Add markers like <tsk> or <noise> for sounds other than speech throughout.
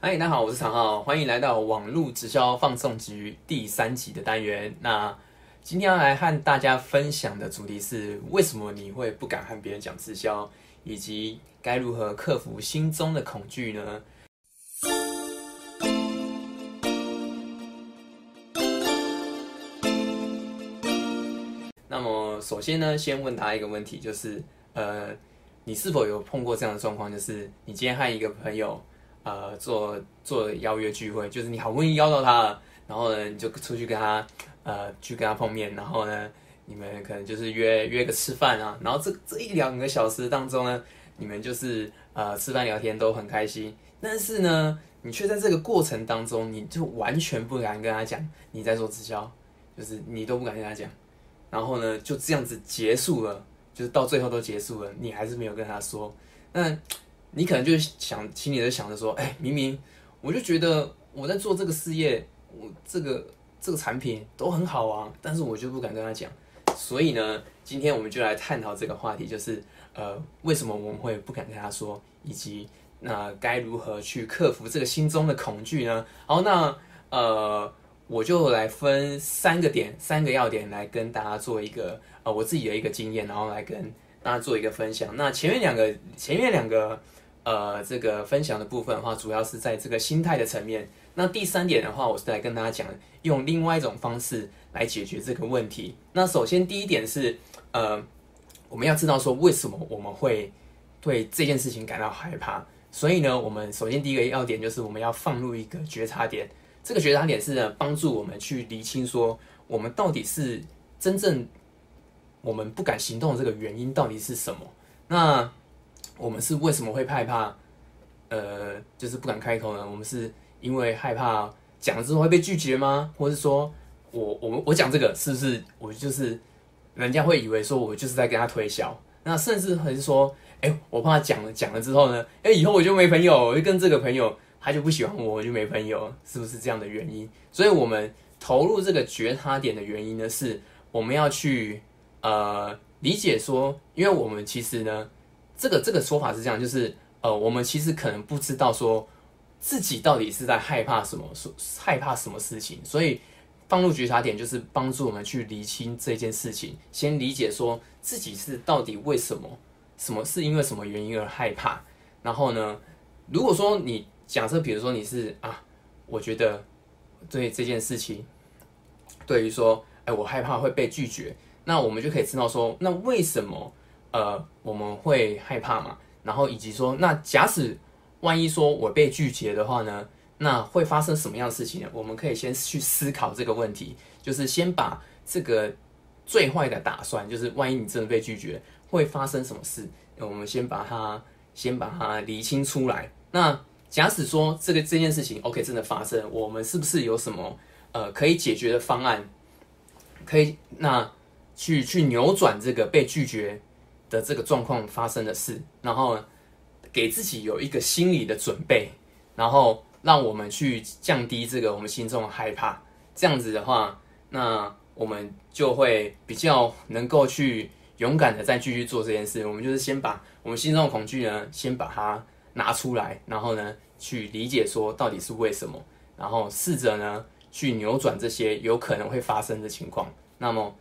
嗨，大家好，我是常浩，欢迎来到网络直销放送局第三集的单元。那今天要来和大家分享的主题是：为什么你会不敢和别人讲直销，以及该如何克服心中的恐惧呢？那么，首先呢，先问大家一个问题，就是呃，你是否有碰过这样的状况？就是你今天和一个朋友。呃，做做邀约聚会，就是你好不容易邀到他了，然后呢，你就出去跟他呃去跟他碰面，然后呢，你们可能就是约约个吃饭啊，然后这这一两个小时当中呢，你们就是呃吃饭聊天都很开心，但是呢，你却在这个过程当中，你就完全不敢跟他讲你在做直销，就是你都不敢跟他讲，然后呢，就这样子结束了，就是到最后都结束了，你还是没有跟他说，那。你可能就想，心里在想着说，哎，明明我就觉得我在做这个事业，我这个这个产品都很好啊，但是我就不敢跟他讲。所以呢，今天我们就来探讨这个话题，就是呃，为什么我们会不敢跟他说，以及那该如何去克服这个心中的恐惧呢？好，那呃，我就来分三个点，三个要点来跟大家做一个呃我自己的一个经验，然后来跟大家做一个分享。那前面两个，前面两个。呃，这个分享的部分的话，主要是在这个心态的层面。那第三点的话，我是来跟大家讲，用另外一种方式来解决这个问题。那首先第一点是，呃，我们要知道说为什么我们会对这件事情感到害怕。所以呢，我们首先第一个要点就是我们要放入一个觉察点。这个觉察点是呢，帮助我们去厘清说，我们到底是真正我们不敢行动的这个原因到底是什么。那我们是为什么会害怕？呃，就是不敢开口呢？我们是因为害怕讲了之后会被拒绝吗？或是说我我我讲这个是不是我就是人家会以为说我就是在跟他推销？那甚至还是说，哎，我怕讲了讲了之后呢，哎，以后我就没朋友，我就跟这个朋友他就不喜欢我，我就没朋友，是不是这样的原因？所以我们投入这个觉察点的原因呢，是我们要去呃理解说，因为我们其实呢。这个这个说法是这样，就是呃，我们其实可能不知道说自己到底是在害怕什么，说害怕什么事情，所以放入觉察点就是帮助我们去理清这件事情，先理解说自己是到底为什么，什么是因为什么原因而害怕。然后呢，如果说你假设比如说你是啊，我觉得对这件事情，对于说，哎，我害怕会被拒绝，那我们就可以知道说，那为什么？呃，我们会害怕嘛？然后以及说，那假使万一说我被拒绝的话呢？那会发生什么样的事情呢？我们可以先去思考这个问题，就是先把这个最坏的打算，就是万一你真的被拒绝，会发生什么事？我们先把它先把它理清出来。那假使说这个这件事情 OK 真的发生，我们是不是有什么呃可以解决的方案？可以那去去扭转这个被拒绝？的这个状况发生的事，然后给自己有一个心理的准备，然后让我们去降低这个我们心中的害怕。这样子的话，那我们就会比较能够去勇敢的再继续做这件事。我们就是先把我们心中的恐惧呢，先把它拿出来，然后呢去理解说到底是为什么，然后试着呢去扭转这些有可能会发生的情况。那么。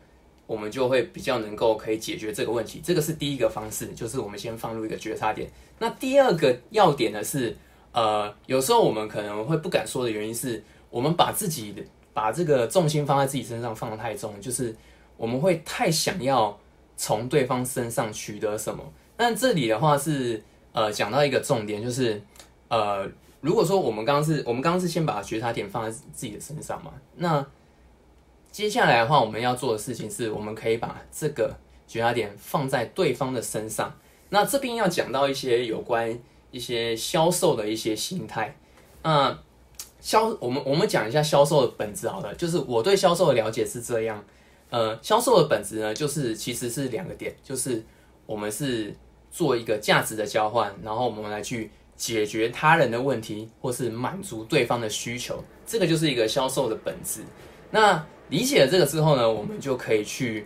我们就会比较能够可以解决这个问题，这个是第一个方式，就是我们先放入一个觉察点。那第二个要点呢是，呃，有时候我们可能会不敢说的原因是，我们把自己的把这个重心放在自己身上放得太重，就是我们会太想要从对方身上取得什么。但这里的话是，呃，讲到一个重点，就是呃，如果说我们刚刚是我们刚刚是先把觉察点放在自己的身上嘛，那。接下来的话，我们要做的事情是，我们可以把这个觉察点放在对方的身上。那这边要讲到一些有关一些销售的一些心态。那 <tsk> 销，我们我们讲一下销售的本质好了，就是我对销售的了解是这样。呃，销售的本质呢，就是其实是两个点，就是我们是做一个价值的交换，然后我们来去解决他人的问题，或是满足对方的需求，这个就是一个销售的本质。那理解了这个之后呢，我们就可以去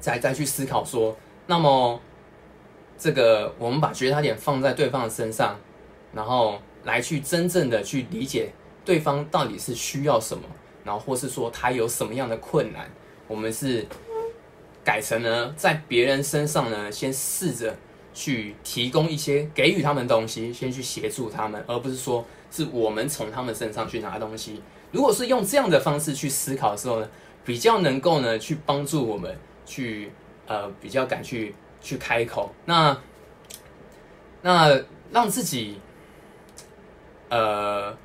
再再去思考说，那么这个我们把觉察点放在对方的身上，然后来去真正的去理解对方到底是需要什么，然后或是说他有什么样的困难，我们是改成呢在别人身上呢先试着去提供一些给予他们东西，先去协助他们，而不是说是我们从他们身上去拿东西。如果是用这样的方式去思考的时候呢，比较能够呢去帮助我们去呃比较敢去去开口。那那让自己。呃，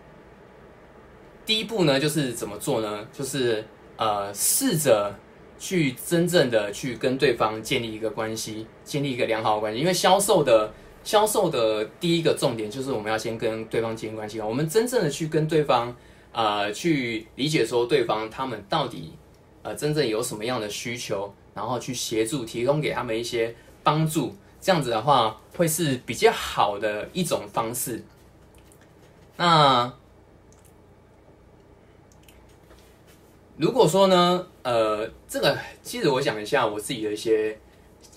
第一步呢，就是怎么做呢？就是呃，试着去真正的去跟对方建立一个关系，建立一个良好的关系。因为销售的销售的第一个重点就是我们要先跟对方建立关系。我们真正的去跟对方呃去理解说对方他们到底呃真正有什么样的需求，然后去协助提供给他们一些帮助。这样子的话，会是比较好的一种方式。那如果说呢，呃，这个其实我讲一下我自己的一些，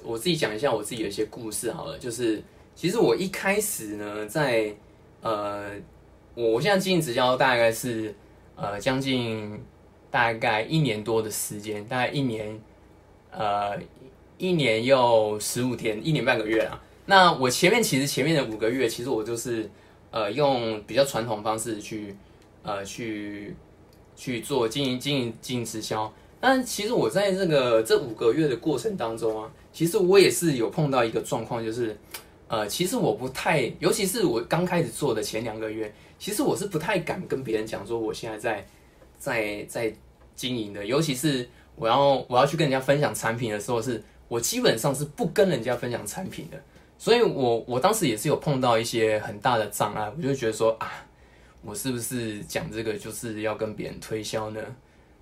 我自己讲一下我自己的一些故事好了。就是其实我一开始呢，在呃，我我现在经营直销大概是呃将近大概一年多的时间，大概一年呃一年又十五天，一年半个月啊。那我前面其实前面的五个月，其实我就是。呃，用比较传统方式去，呃，去去做经营、经营、经营直销。但其实我在这个这五个月的过程当中啊，其实我也是有碰到一个状况，就是，呃，其实我不太，尤其是我刚开始做的前两个月，其实我是不太敢跟别人讲说我现在在在在经营的，尤其是我要我要去跟人家分享产品的时候，是我基本上是不跟人家分享产品的。所以，我我当时也是有碰到一些很大的障碍，我就觉得说啊，我是不是讲这个就是要跟别人推销呢？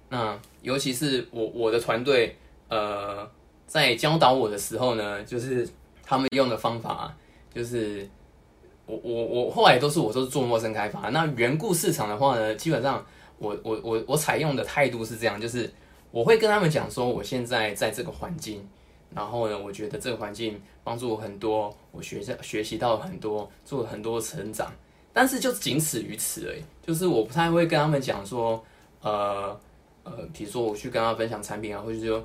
那尤其是我我的团队，呃，在教导我的时候呢，就是他们用的方法，就是我我我后来都是我都是做陌生开发。那缘故市场的话呢，基本上我我我我采用的态度是这样，就是我会跟他们讲说，我现在在这个环境。然后呢，我觉得这个环境帮助我很多，我学学学习到很多，做了很多成长，但是就仅此于此而已。就是我不太会跟他们讲说，呃呃，比如说我去跟他分享产品啊，或者说，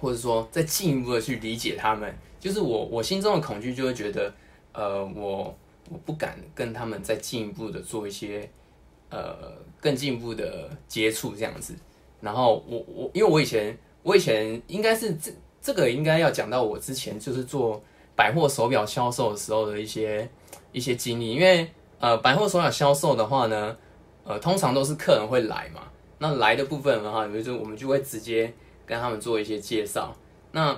或者说再进一步的去理解他们。就是我我心中的恐惧就会觉得，呃，我我不敢跟他们再进一步的做一些，呃，更进一步的接触这样子。然后我我因为我以前我以前应该是这。这个应该要讲到我之前就是做百货手表销售的时候的一些一些经历，因为呃百货手表销售的话呢，呃通常都是客人会来嘛，那来的部分的话，比如说我们就会直接跟他们做一些介绍，那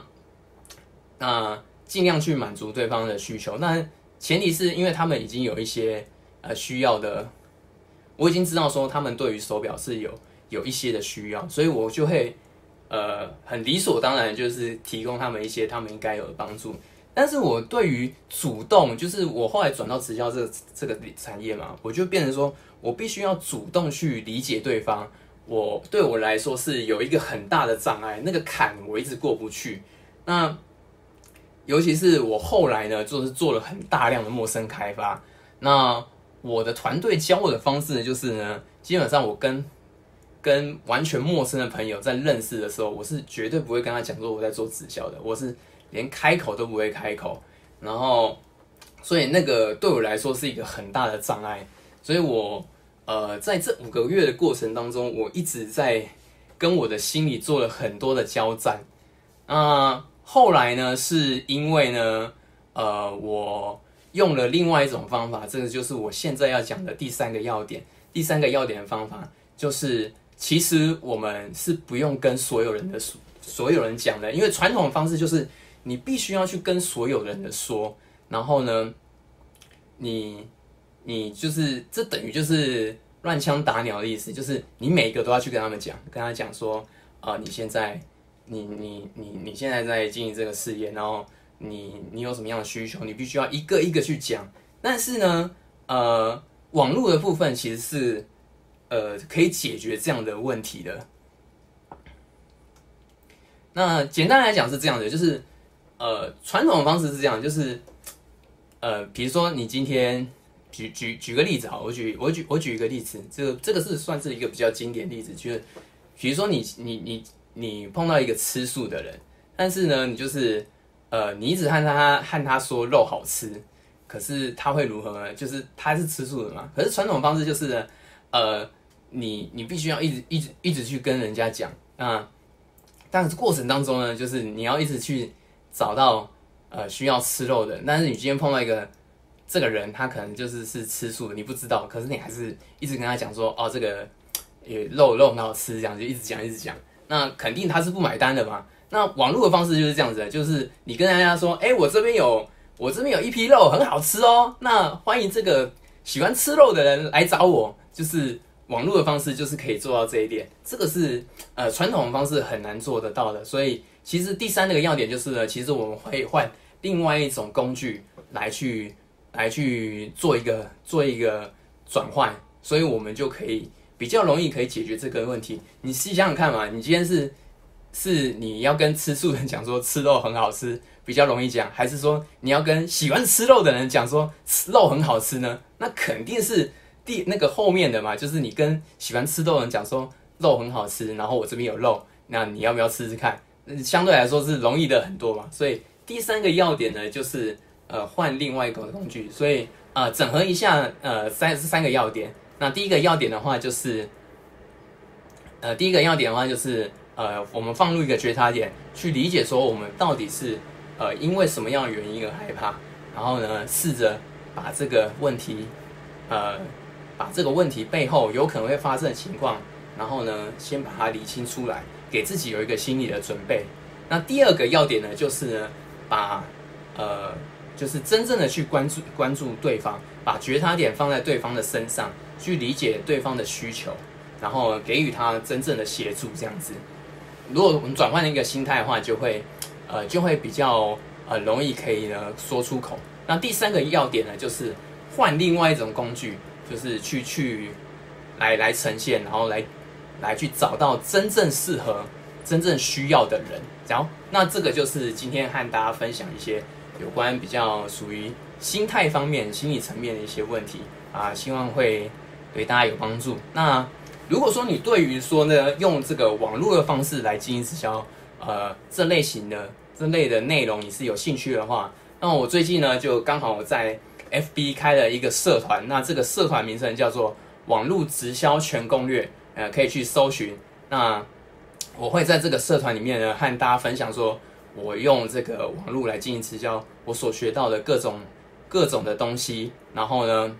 那尽量去满足对方的需求，那前提是因为他们已经有一些呃需要的，我已经知道说他们对于手表是有有一些的需要，所以我就会。呃，很理所当然，就是提供他们一些他们应该有的帮助。但是我对于主动，就是我后来转到直销这个这个产业嘛，我就变成说我必须要主动去理解对方。我对我来说是有一个很大的障碍，那个坎我一直过不去。那尤其是我后来呢，就是做了很大量的陌生开发。那我的团队教我的方式呢，就是呢，基本上我跟跟完全陌生的朋友在认识的时候，我是绝对不会跟他讲说我在做直销的，我是连开口都不会开口。然后，所以那个对我来说是一个很大的障碍。所以我呃在这五个月的过程当中，我一直在跟我的心里做了很多的交战。那后来呢，是因为呢，呃，我用了另外一种方法，这个就是我现在要讲的第三个要点。第三个要点的方法就是。其实我们是不用跟所有人的所所有人讲的，因为传统的方式就是你必须要去跟所有人的说，然后呢，你你就是这等于就是乱枪打鸟的意思，就是你每一个都要去跟他们讲，跟他讲说啊，你现在你你你你现在在经营这个事业，然后你你有什么样的需求，你必须要一个一个去讲。但是呢，呃，网络的部分其实是。呃，可以解决这样的问题的。那简单来讲是这样的，就是呃，传统的方式是这样，就是呃，比如说你今天举举举个例子啊，我举我举我举一个例子，这个这个是算是一个比较经典例子，就是比如说你你你你碰到一个吃素的人，但是呢，你就是呃，你一直和他和他说肉好吃，可是他会如何呢？就是他是吃素的嘛，可是传统方式就是呢，呃，你你必须要一直一直一直去跟人家讲啊，但是过程当中呢，就是你要一直去找到呃需要吃肉的，但是你今天碰到一个。这个人他可能就是是吃素的，你不知道，可是你还是一直跟他讲说，哦，这个也肉肉很好吃，这样就一直讲一直讲，那肯定他是不买单的嘛。那网络的方式就是这样子的，就是你跟人家说，哎，我这边有我这边有一批肉很好吃哦，那欢迎这个喜欢吃肉的人来找我，就是网络的方式就是可以做到这一点，这个是呃传统的方式很难做得到的。所以其实第三个要点就是呢，其实我们会换另外一种工具来去。来去做一个做一个转换，所以我们就可以比较容易可以解决这个问题。你细想想看嘛，你今天是是你要跟吃素的人讲说吃肉很好吃，比较容易讲，还是说你要跟喜欢吃肉的人讲说吃肉很好吃呢？那肯定是第那个后面的嘛，就是你跟喜欢吃肉的人讲说肉很好吃，然后我这边有肉，那你要不要吃吃看？相对来说是容易的很多嘛。所以第三个要点呢，就是。呃，换另外一个工具，所以呃，整合一下呃三三个要点。那第一个要点的话，就是呃，第一个要点的话就是呃，我们放入一个觉察点，去理解说我们到底是呃因为什么样的原因而害怕，然后呢，试着把这个问题呃把这个问题背后有可能会发生的情况，然后呢，先把它理清出来，给自己有一个心理的准备。那第二个要点呢，就是呢，把呃。就是真正的去关注关注对方，把觉察点放在对方的身上，去理解对方的需求，然后给予他真正的协助。这样子，如果我们转换一个心态的话，就会呃就会比较呃容易可以呢说出口。那第三个要点呢，就是换另外一种工具，就是去去来来呈现，然后来来去找到真正适合、真正需要的人。然后，那这个就是今天和大家分享一些。有关比较属于心态方面、心理层面的一些问题啊，希望会对大家有帮助。那如果说你对于说呢，用这个网络的方式来经营直销，呃，这类型的这类的内容你是有兴趣的话，那我最近呢就刚好我在 FB 开了一个社团，那这个社团名称叫做“网络直销全攻略”，呃，可以去搜寻。那我会在这个社团里面呢，和大家分享说。我用这个网络来进行直销，我所学到的各种各种的东西，然后呢，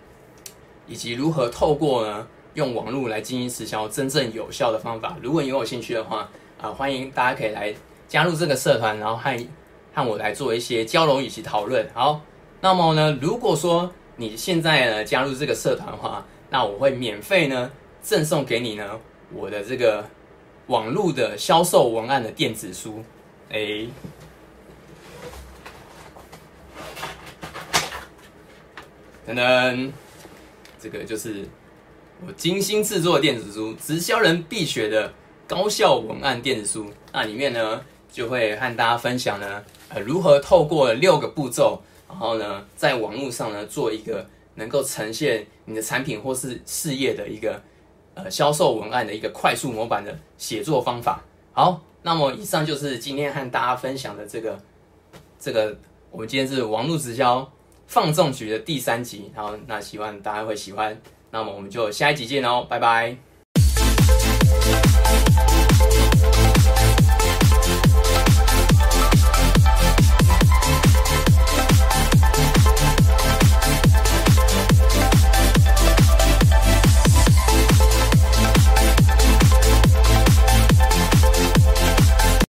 以及如何透过呢用网络来进行直销真正有效的方法。如果你有兴趣的话，啊，欢迎大家可以来加入这个社团，然后和和我来做一些交流以及讨论。好，那么呢，如果说你现在呢加入这个社团的话，那我会免费呢赠送给你呢我的这个网络的销售文案的电子书。A，等等，这个就是我精心制作电子书，直销人必学的高效文案电子书。那里面呢，就会和大家分享呢，呃，如何透过六个步骤，然后呢，在网络上呢，做一个能够呈现你的产品或是事业的一个呃销售文案的一个快速模板的写作方法。好。那么以上就是今天和大家分享的这个，这个我们今天是网络直销放纵局的第三集，然后那希望大家会喜欢，那么我们就下一集见哦，拜拜。